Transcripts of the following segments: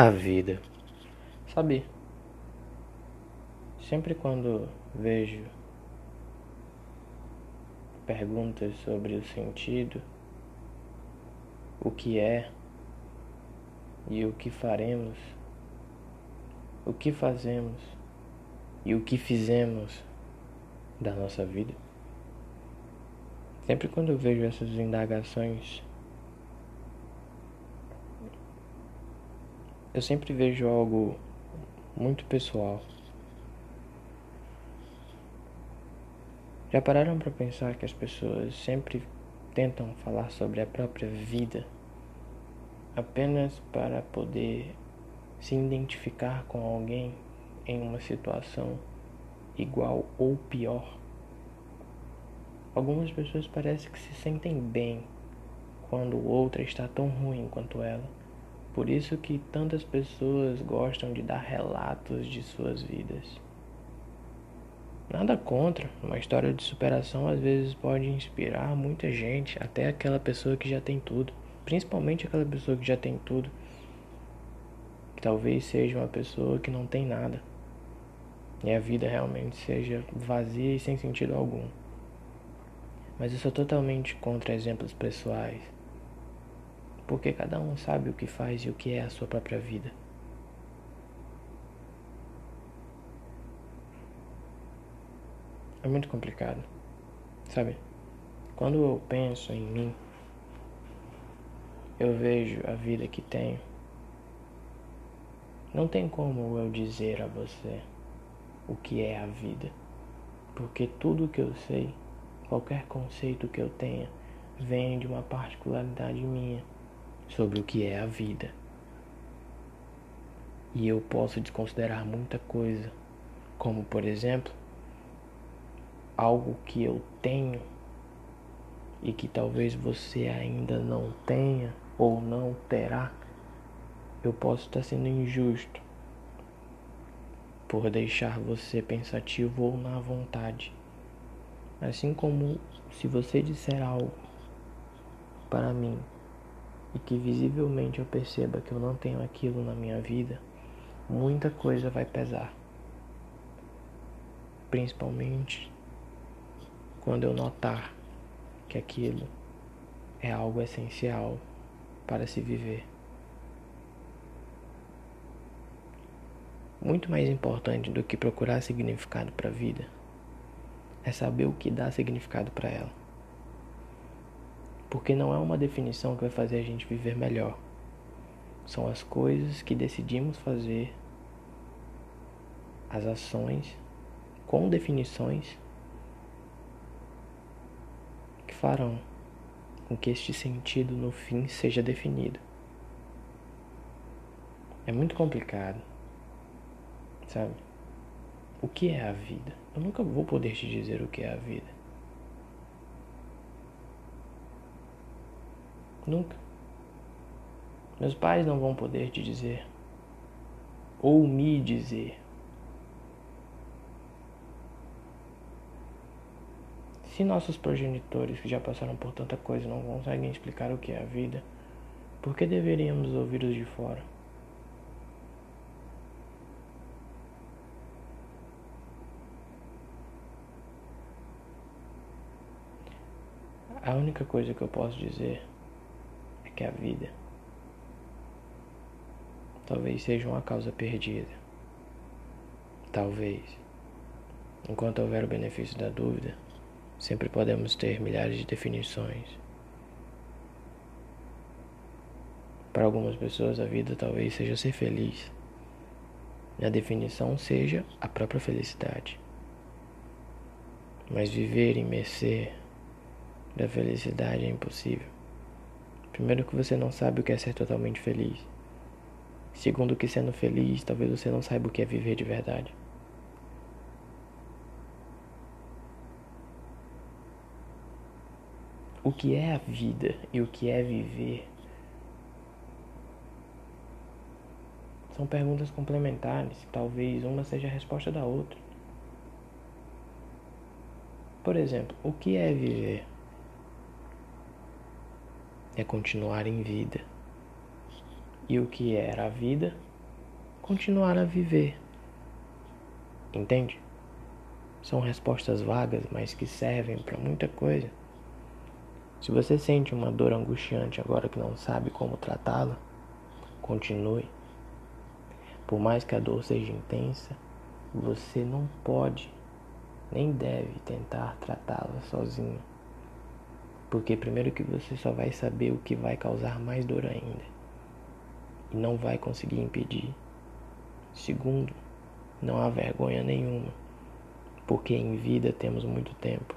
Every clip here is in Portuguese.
A vida. Sabe, sempre quando vejo perguntas sobre o sentido, o que é e o que faremos, o que fazemos e o que fizemos da nossa vida. Sempre quando eu vejo essas indagações, eu sempre vejo algo muito pessoal. Já pararam para pensar que as pessoas sempre tentam falar sobre a própria vida apenas para poder se identificar com alguém em uma situação igual ou pior? Algumas pessoas parecem que se sentem bem quando outra está tão ruim quanto ela. Por isso que tantas pessoas gostam de dar relatos de suas vidas. Nada contra, uma história de superação às vezes pode inspirar muita gente, até aquela pessoa que já tem tudo, principalmente aquela pessoa que já tem tudo, que talvez seja uma pessoa que não tem nada, e a vida realmente seja vazia e sem sentido algum. Mas eu sou totalmente contra exemplos pessoais porque cada um sabe o que faz e o que é a sua própria vida. É muito complicado, sabe? Quando eu penso em mim, eu vejo a vida que tenho. Não tem como eu dizer a você o que é a vida, porque tudo que eu sei, qualquer conceito que eu tenha, vem de uma particularidade minha sobre o que é a vida. E eu posso desconsiderar muita coisa, como por exemplo, algo que eu tenho e que talvez você ainda não tenha ou não terá, eu posso estar sendo injusto por deixar você pensativo ou na vontade. Assim como se você disser algo para mim e que visivelmente eu perceba que eu não tenho aquilo na minha vida, muita coisa vai pesar. Principalmente quando eu notar que aquilo é algo essencial para se viver. Muito mais importante do que procurar significado para a vida é saber o que dá significado para ela. Porque não é uma definição que vai fazer a gente viver melhor. São as coisas que decidimos fazer, as ações com definições que farão com que este sentido no fim seja definido. É muito complicado, sabe? O que é a vida? Eu nunca vou poder te dizer o que é a vida. Nunca. Meus pais não vão poder te dizer, ou me dizer. Se nossos progenitores, que já passaram por tanta coisa, não conseguem explicar o que é a vida, por que deveríamos ouvir os de fora? A única coisa que eu posso dizer que a vida talvez seja uma causa perdida. Talvez. Enquanto houver o benefício da dúvida, sempre podemos ter milhares de definições. Para algumas pessoas, a vida talvez seja ser feliz. E a definição seja a própria felicidade. Mas viver em mercê da felicidade é impossível. Primeiro que você não sabe o que é ser totalmente feliz. Segundo que sendo feliz, talvez você não saiba o que é viver de verdade. O que é a vida e o que é viver são perguntas complementares, talvez uma seja a resposta da outra. Por exemplo, o que é viver? É continuar em vida. E o que era a vida continuar a viver. Entende? São respostas vagas, mas que servem para muita coisa. Se você sente uma dor angustiante agora que não sabe como tratá-la, continue. Por mais que a dor seja intensa, você não pode nem deve tentar tratá-la sozinho. Porque primeiro que você só vai saber o que vai causar mais dor ainda e não vai conseguir impedir. Segundo, não há vergonha nenhuma, porque em vida temos muito tempo,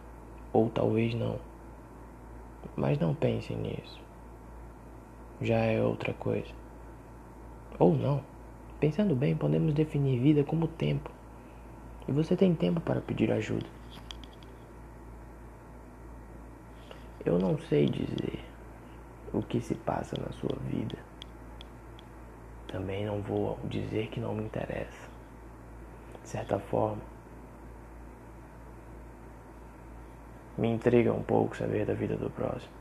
ou talvez não. Mas não pense nisso. Já é outra coisa. Ou não. Pensando bem, podemos definir vida como tempo. E você tem tempo para pedir ajuda. Eu não sei dizer o que se passa na sua vida. Também não vou dizer que não me interessa. De certa forma, me intriga um pouco saber da vida do próximo.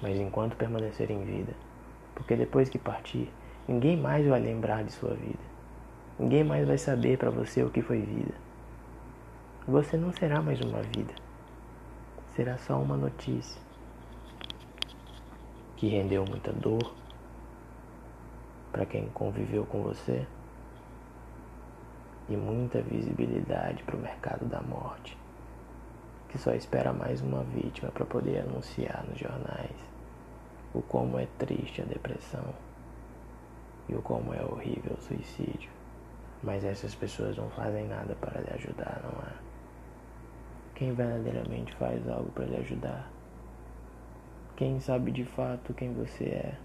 Mas enquanto permanecer em vida, porque depois que partir, ninguém mais vai lembrar de sua vida. Ninguém mais vai saber para você o que foi vida. Você não será mais uma vida. Será só uma notícia que rendeu muita dor para quem conviveu com você e muita visibilidade para o mercado da morte que só espera mais uma vítima para poder anunciar nos jornais o como é triste a depressão e o como é horrível o suicídio. Mas essas pessoas não fazem nada para lhe ajudar, não é? Quem verdadeiramente faz algo para lhe ajudar? Quem sabe de fato quem você é,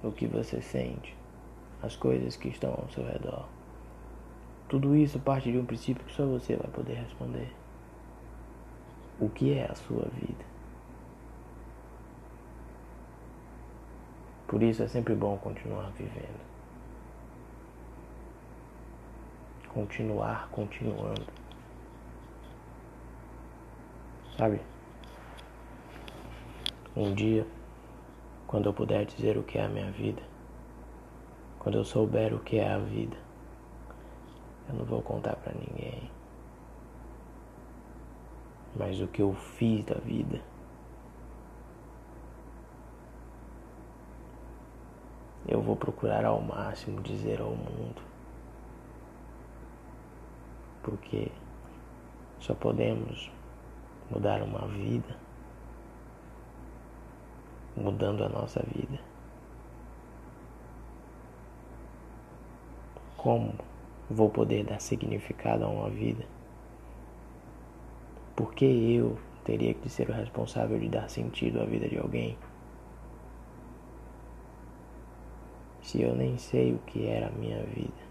o que você sente, as coisas que estão ao seu redor. Tudo isso parte de um princípio que só você vai poder responder o que é a sua vida. Por isso é sempre bom continuar vivendo. Continuar continuando. Sabe? Um dia, quando eu puder dizer o que é a minha vida, quando eu souber o que é a vida, eu não vou contar para ninguém mas o que eu fiz da vida. Eu vou procurar ao máximo dizer ao mundo. Porque só podemos mudar uma vida mudando a nossa vida. Como vou poder dar significado a uma vida? Por que eu teria que ser o responsável de dar sentido à vida de alguém? Se eu nem sei o que era a minha vida.